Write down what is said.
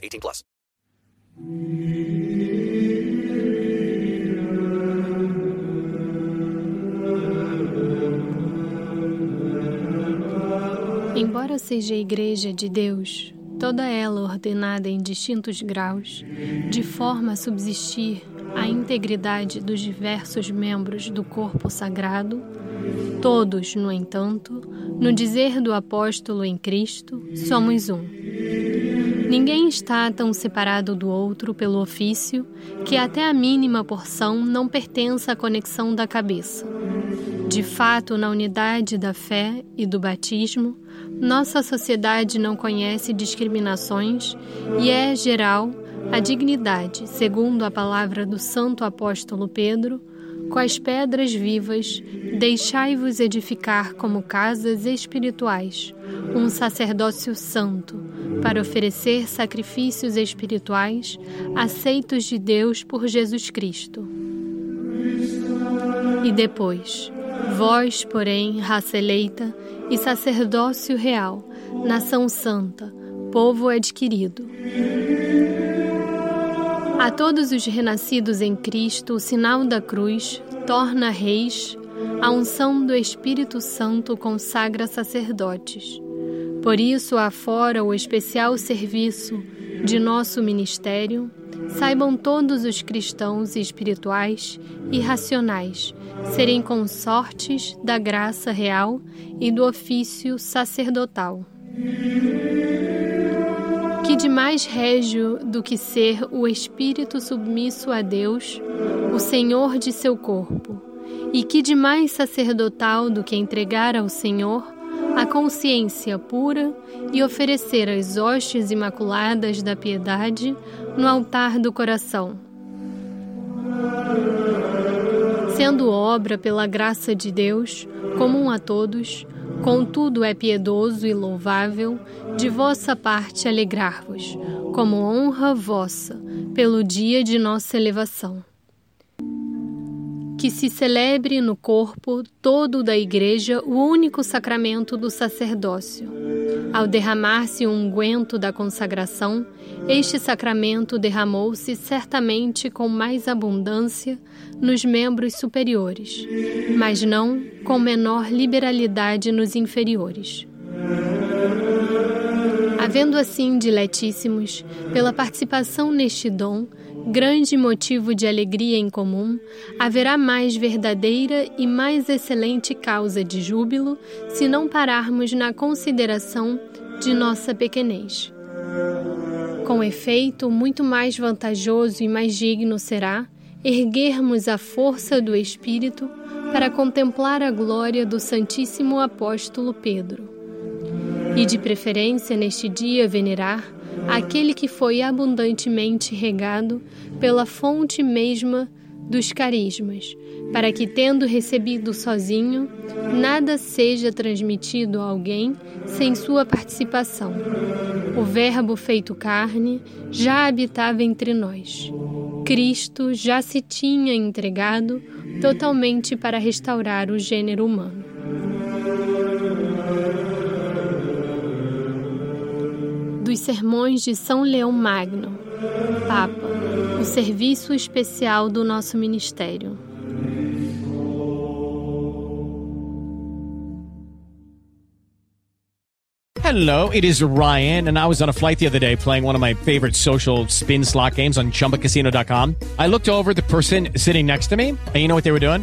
18 plus. Embora seja a Igreja de Deus, toda ela ordenada em distintos graus, de forma a subsistir a integridade dos diversos membros do corpo sagrado, todos, no entanto, no dizer do apóstolo em Cristo, somos um. Ninguém está tão separado do outro pelo ofício que até a mínima porção não pertença à conexão da cabeça. De fato, na unidade da fé e do batismo, nossa sociedade não conhece discriminações e é geral a dignidade, segundo a palavra do Santo Apóstolo Pedro, as pedras vivas, deixai-vos edificar como casas espirituais, um sacerdócio santo, para oferecer sacrifícios espirituais aceitos de Deus por Jesus Cristo. E depois, vós, porém, raça eleita e sacerdócio real, nação santa, povo adquirido. A todos os renascidos em Cristo, o sinal da cruz torna reis, a unção do Espírito Santo consagra sacerdotes. Por isso, afora o especial serviço de nosso ministério, saibam todos os cristãos espirituais e racionais serem consortes da graça real e do ofício sacerdotal. De mais régio do que ser o espírito submisso a Deus, o Senhor de seu corpo, e que de mais sacerdotal do que entregar ao Senhor a consciência pura e oferecer as hostes imaculadas da piedade no altar do coração. Sendo obra pela graça de Deus, comum a todos, Contudo, é piedoso e louvável de vossa parte alegrar-vos, como honra vossa, pelo dia de nossa elevação. Que se celebre no corpo todo da Igreja o único sacramento do sacerdócio. Ao derramar-se o unguento da consagração, este sacramento derramou-se certamente com mais abundância nos membros superiores, mas não com menor liberalidade nos inferiores. Havendo assim, diletíssimos, pela participação neste dom, grande motivo de alegria em comum, haverá mais verdadeira e mais excelente causa de júbilo se não pararmos na consideração de nossa pequenez. Com efeito, muito mais vantajoso e mais digno será erguermos a força do Espírito para contemplar a glória do Santíssimo Apóstolo Pedro. E de preferência neste dia venerar aquele que foi abundantemente regado pela fonte mesma dos carismas, para que, tendo recebido sozinho, nada seja transmitido a alguém sem sua participação. O Verbo feito carne já habitava entre nós. Cristo já se tinha entregado totalmente para restaurar o gênero humano. Sermões de São Leão Magno, Papa, o serviço especial do nosso ministério. Hello, it is Ryan, and I was on a flight the other day playing one of my favorite social spin slot games on chumbacasino.com. I looked over the person sitting next to me, and you know what they were doing?